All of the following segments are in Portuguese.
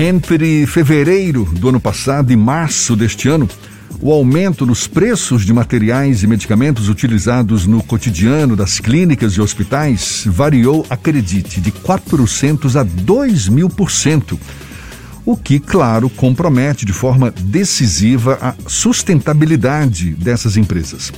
Entre fevereiro do ano passado e março deste ano, o aumento nos preços de materiais e medicamentos utilizados no cotidiano das clínicas e hospitais variou, acredite, de 400 a 2 mil por cento. O que, claro, compromete de forma decisiva a sustentabilidade dessas empresas.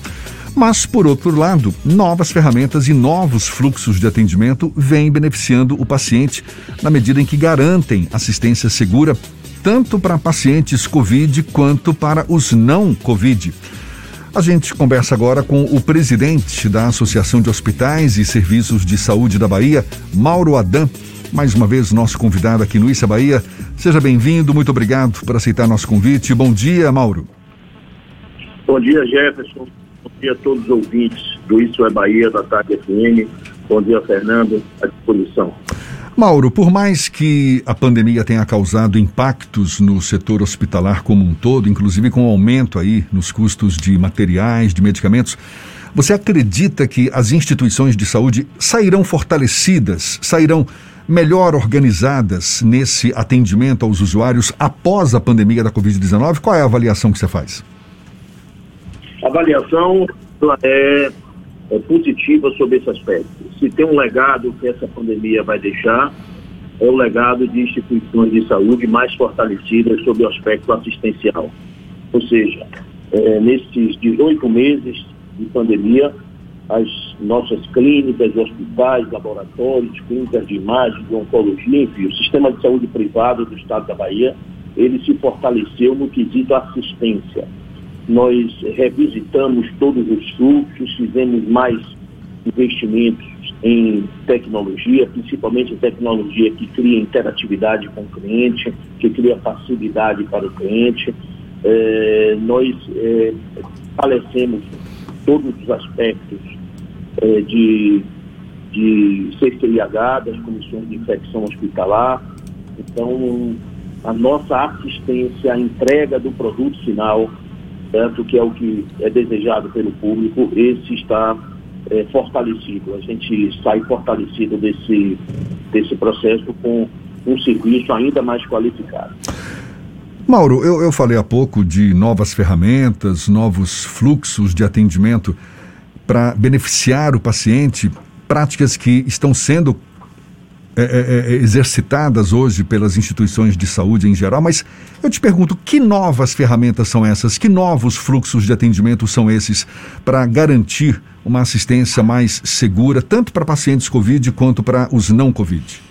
Mas, por outro lado, novas ferramentas e novos fluxos de atendimento vêm beneficiando o paciente na medida em que garantem assistência segura tanto para pacientes Covid quanto para os não Covid. A gente conversa agora com o presidente da Associação de Hospitais e Serviços de Saúde da Bahia, Mauro Adam. Mais uma vez, nosso convidado aqui no Issa Bahia. Seja bem-vindo, muito obrigado por aceitar nosso convite. Bom dia, Mauro. Bom dia, Jefferson. Dia a todos os ouvintes do Isso é Bahia, da Tarde FM. Bom dia, Fernando, à disposição. Mauro, por mais que a pandemia tenha causado impactos no setor hospitalar como um todo, inclusive com aumento aí nos custos de materiais, de medicamentos, você acredita que as instituições de saúde sairão fortalecidas, sairão melhor organizadas nesse atendimento aos usuários após a pandemia da Covid-19? Qual é a avaliação que você faz? Avaliação é é, positiva sobre esse aspecto. Se tem um legado que essa pandemia vai deixar, é o legado de instituições de saúde mais fortalecidas sobre o aspecto assistencial. Ou seja, é, nesses 18 meses de pandemia, as nossas clínicas, hospitais, laboratórios, clínicas de imagem, de oncologia, enfim, o sistema de saúde privado do Estado da Bahia, ele se fortaleceu no quesito assistência nós revisitamos todos os fluxos, fizemos mais investimentos em tecnologia, principalmente tecnologia que cria interatividade com o cliente, que cria facilidade para o cliente. É, nós é, falecemos todos os aspectos é, de, de CCIH, das comissões de infecção hospitalar. Então, a nossa assistência, a entrega do produto final certo? que é o que é desejado pelo público, esse está é, fortalecido. A gente sai fortalecido desse, desse processo com um serviço ainda mais qualificado. Mauro, eu, eu falei há pouco de novas ferramentas, novos fluxos de atendimento para beneficiar o paciente, práticas que estão sendo é, é, é, exercitadas hoje pelas instituições de saúde em geral, mas eu te pergunto, que novas ferramentas são essas? Que novos fluxos de atendimento são esses para garantir uma assistência mais segura, tanto para pacientes Covid quanto para os não Covid?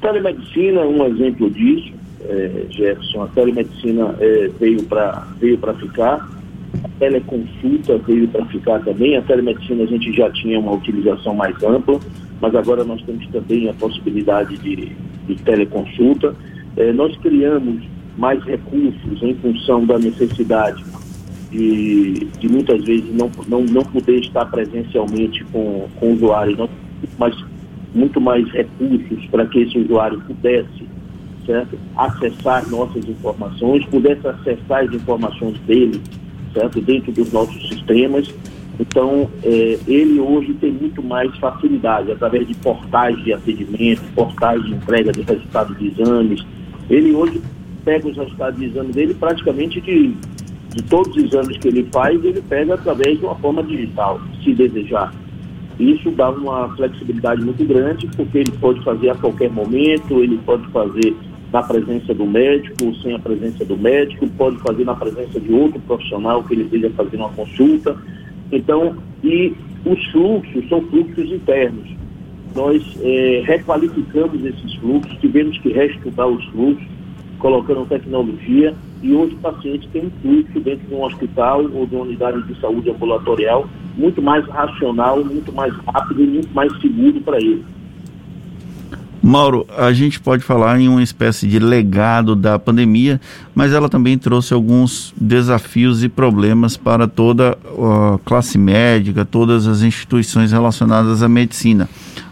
Telemedicina é um exemplo disso, é, Jefferson. A telemedicina é, veio para veio ficar, a teleconsulta veio para ficar também. A telemedicina a gente já tinha uma utilização mais ampla mas agora nós temos também a possibilidade de, de teleconsulta. É, nós criamos mais recursos em função da necessidade de, de muitas vezes não, não, não poder estar presencialmente com, com o usuário, não, mas muito mais recursos para que esse usuário pudesse certo? acessar nossas informações, pudesse acessar as informações dele certo? dentro dos nossos sistemas então, é, ele hoje tem muito mais facilidade, através de portais de atendimento, portais de entrega de resultados de exames. Ele hoje pega os resultados de exame dele praticamente de, de todos os exames que ele faz, ele pega através de uma forma digital, se desejar. Isso dá uma flexibilidade muito grande, porque ele pode fazer a qualquer momento, ele pode fazer na presença do médico, sem a presença do médico, pode fazer na presença de outro profissional que ele esteja fazendo uma consulta. Então, e os fluxos são fluxos internos. Nós é, requalificamos esses fluxos, tivemos que reestudar os fluxos, colocando tecnologia, e hoje o paciente tem um fluxo dentro de um hospital ou de uma unidade de saúde ambulatorial muito mais racional, muito mais rápido e muito mais seguro para ele. Mauro, a gente pode falar em uma espécie de legado da pandemia, mas ela também trouxe alguns desafios e problemas para toda a classe médica, todas as instituições relacionadas à medicina.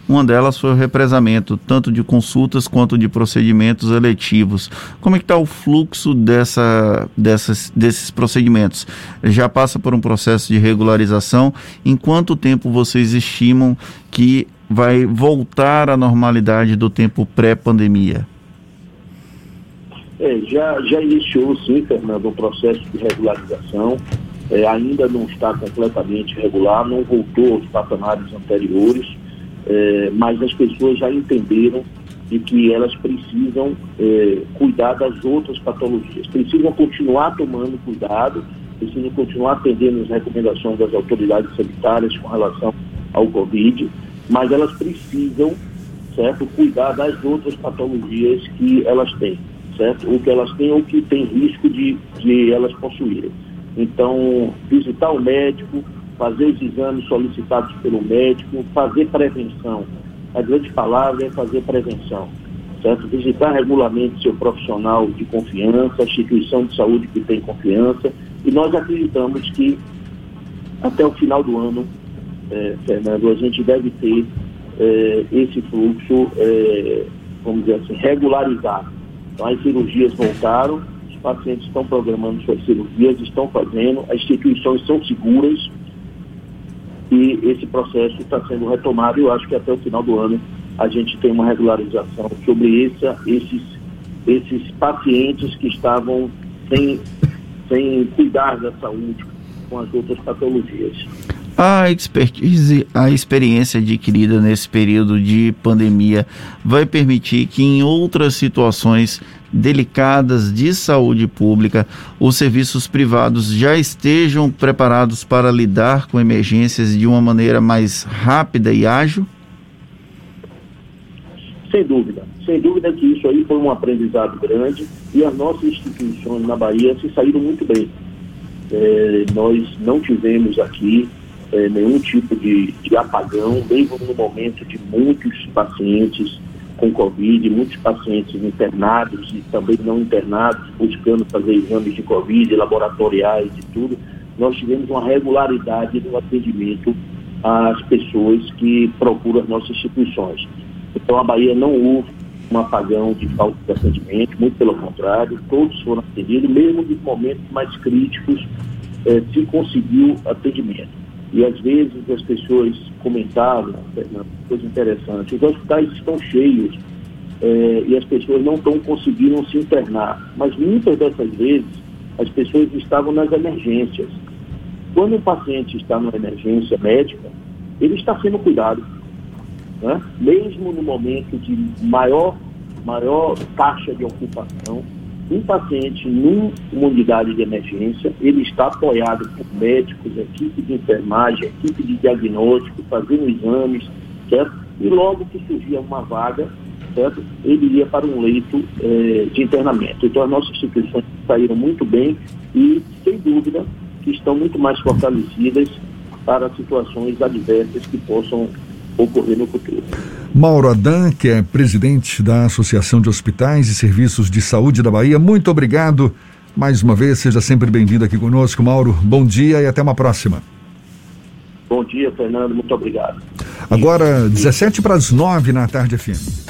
Uma delas foi o represamento tanto de consultas quanto de procedimentos eletivos. Como é que está o fluxo dessa, dessas, desses procedimentos? Já passa por um processo de regularização? Em quanto tempo vocês estimam que vai voltar à normalidade do tempo pré-pandemia? É, já, já iniciou, sim, Fernando, um processo de regularização. É, ainda não está completamente regular, não voltou aos patamares anteriores, é, mas as pessoas já entenderam de que elas precisam é, cuidar das outras patologias, precisam continuar tomando cuidado, precisam continuar atendendo as recomendações das autoridades sanitárias com relação ao Covid, mas elas precisam, certo, cuidar das outras patologias que elas têm, certo? O que elas têm ou que tem risco de, de elas possuírem. Então, visitar o médico, fazer os exames solicitados pelo médico, fazer prevenção. A grande palavra é fazer prevenção. Certo? Visitar regularmente seu profissional de confiança, a instituição de saúde que tem confiança, e nós acreditamos que até o final do ano, eh, Fernando, a gente deve ter eh, esse fluxo, eh, vamos dizer assim, regularizado. Então, as cirurgias voltaram, pacientes estão programando suas cirurgias, estão fazendo, as instituições são seguras e esse processo está sendo retomado eu acho que até o final do ano a gente tem uma regularização sobre essa, esses, esses pacientes que estavam sem, sem cuidar da saúde com as outras patologias. A expertise, a experiência adquirida nesse período de pandemia vai permitir que em outras situações delicadas de saúde pública, os serviços privados já estejam preparados para lidar com emergências de uma maneira mais rápida e ágil? Sem dúvida. Sem dúvida que isso aí foi um aprendizado grande e as nossas instituições na Bahia se saíram muito bem. É, nós não tivemos aqui é, nenhum tipo de, de apagão, mesmo no momento de muitos pacientes com Covid, muitos pacientes internados e também não internados, buscando fazer exames de Covid, laboratoriais e tudo, nós tivemos uma regularidade no atendimento às pessoas que procuram as nossas instituições. Então, a Bahia não houve um apagão de falta de atendimento, muito pelo contrário, todos foram atendidos, mesmo nos momentos mais críticos, eh, se conseguiu atendimento. E às vezes as pessoas comentavam, Fernando, coisa interessante, os hospitais estão cheios é, e as pessoas não estão conseguindo se internar. Mas muitas dessas vezes as pessoas estavam nas emergências. Quando um paciente está numa emergência médica, ele está sendo cuidado. Né? Mesmo no momento de maior, maior taxa de ocupação, um paciente numa unidade de emergência, ele está apoiado por médicos, equipe de enfermagem, equipe de diagnóstico, fazendo exames, certo? E logo que surgia uma vaga, certo? Ele ia para um leito eh, de internamento. Então as nossas instituições saíram muito bem e, sem dúvida, que estão muito mais fortalecidas para situações adversas que possam ocorrer no futuro. Mauro Adan, que é presidente da Associação de Hospitais e Serviços de Saúde da Bahia, muito obrigado. Mais uma vez, seja sempre bem-vindo aqui conosco, Mauro. Bom dia e até uma próxima. Bom dia, Fernando. Muito obrigado. Agora, 17 para as 9 na tarde, FM.